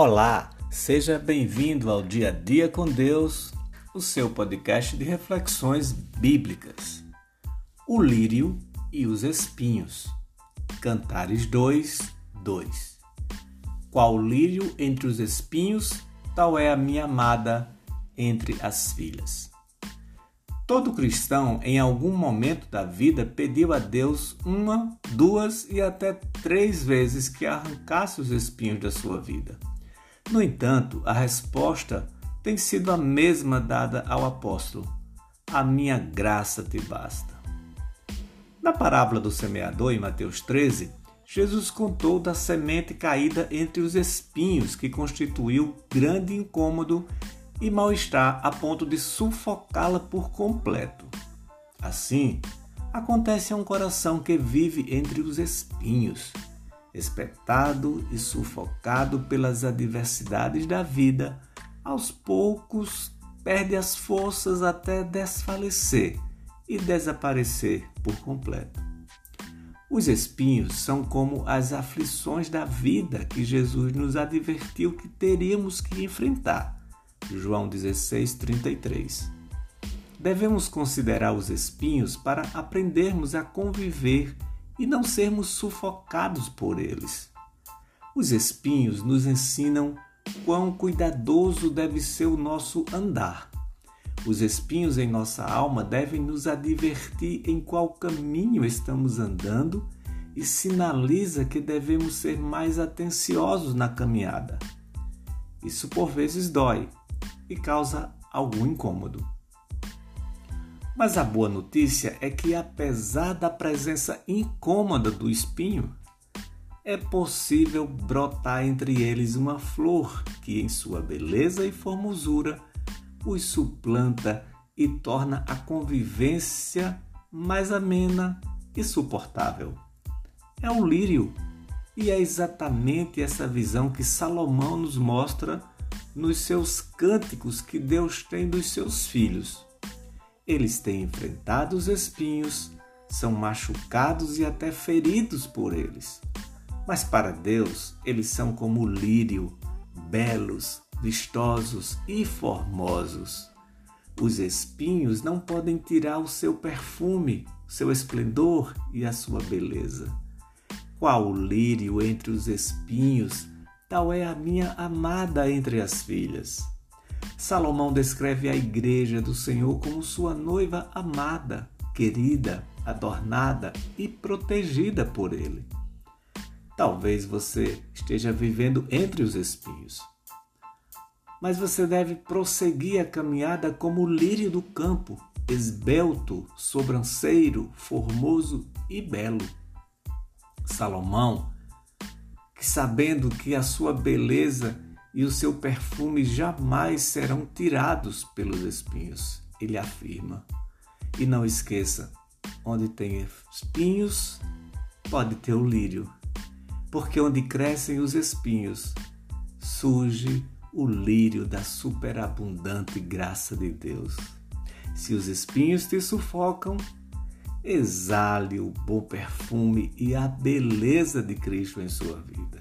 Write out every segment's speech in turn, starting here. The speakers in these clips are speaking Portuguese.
Olá, seja bem-vindo ao Dia a Dia com Deus, o seu podcast de reflexões bíblicas. O lírio e os espinhos. Cantares 2, 2. Qual lírio entre os espinhos, tal é a minha amada entre as filhas. Todo cristão, em algum momento da vida, pediu a Deus uma, duas e até três vezes que arrancasse os espinhos da sua vida. No entanto, a resposta tem sido a mesma dada ao apóstolo: A minha graça te basta. Na parábola do semeador, em Mateus 13, Jesus contou da semente caída entre os espinhos que constituiu grande incômodo e mal-estar a ponto de sufocá-la por completo. Assim, acontece a um coração que vive entre os espinhos, espetado e sufocado pelas adversidades da vida, aos poucos perde as forças até desfalecer e desaparecer por completo. Os espinhos são como as aflições da vida que Jesus nos advertiu que teríamos que enfrentar João 16, 33. Devemos considerar os espinhos para aprendermos a conviver e não sermos sufocados por eles. Os espinhos nos ensinam quão cuidadoso deve ser o nosso andar. Os espinhos em nossa alma devem nos advertir em qual caminho estamos andando e sinaliza que devemos ser mais atenciosos na caminhada. Isso por vezes dói, e causa algum incômodo. Mas a boa notícia é que, apesar da presença incômoda do espinho, é possível brotar entre eles uma flor que, em sua beleza e formosura, os suplanta e torna a convivência mais amena e suportável. É o lírio, e é exatamente essa visão que Salomão nos mostra nos seus cânticos que Deus tem dos seus filhos. Eles têm enfrentado os espinhos, são machucados e até feridos por eles. Mas para Deus, eles são como o lírio, belos, vistosos e formosos. Os espinhos não podem tirar o seu perfume, seu esplendor e a sua beleza. Qual lírio entre os espinhos tal é a minha amada entre as filhas. Salomão descreve a igreja do Senhor como sua noiva amada, querida, adornada e protegida por ele. Talvez você esteja vivendo entre os espinhos, mas você deve prosseguir a caminhada como o lírio do campo, esbelto, sobranceiro, formoso e belo. Salomão que sabendo que a sua beleza e o seu perfume jamais serão tirados pelos espinhos, ele afirma. E não esqueça, onde tem espinhos, pode ter o lírio, porque onde crescem os espinhos, surge o lírio da superabundante graça de Deus. Se os espinhos te sufocam, exale o bom perfume e a beleza de Cristo em sua vida.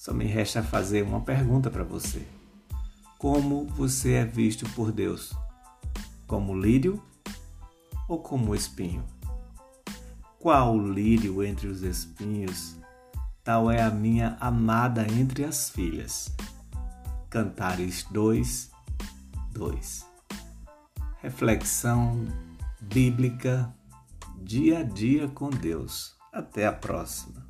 Só me resta fazer uma pergunta para você. Como você é visto por Deus? Como lírio ou como espinho? Qual lírio entre os espinhos? Tal é a minha amada entre as filhas. Cantares 2, 2. Reflexão bíblica dia a dia com Deus. Até a próxima.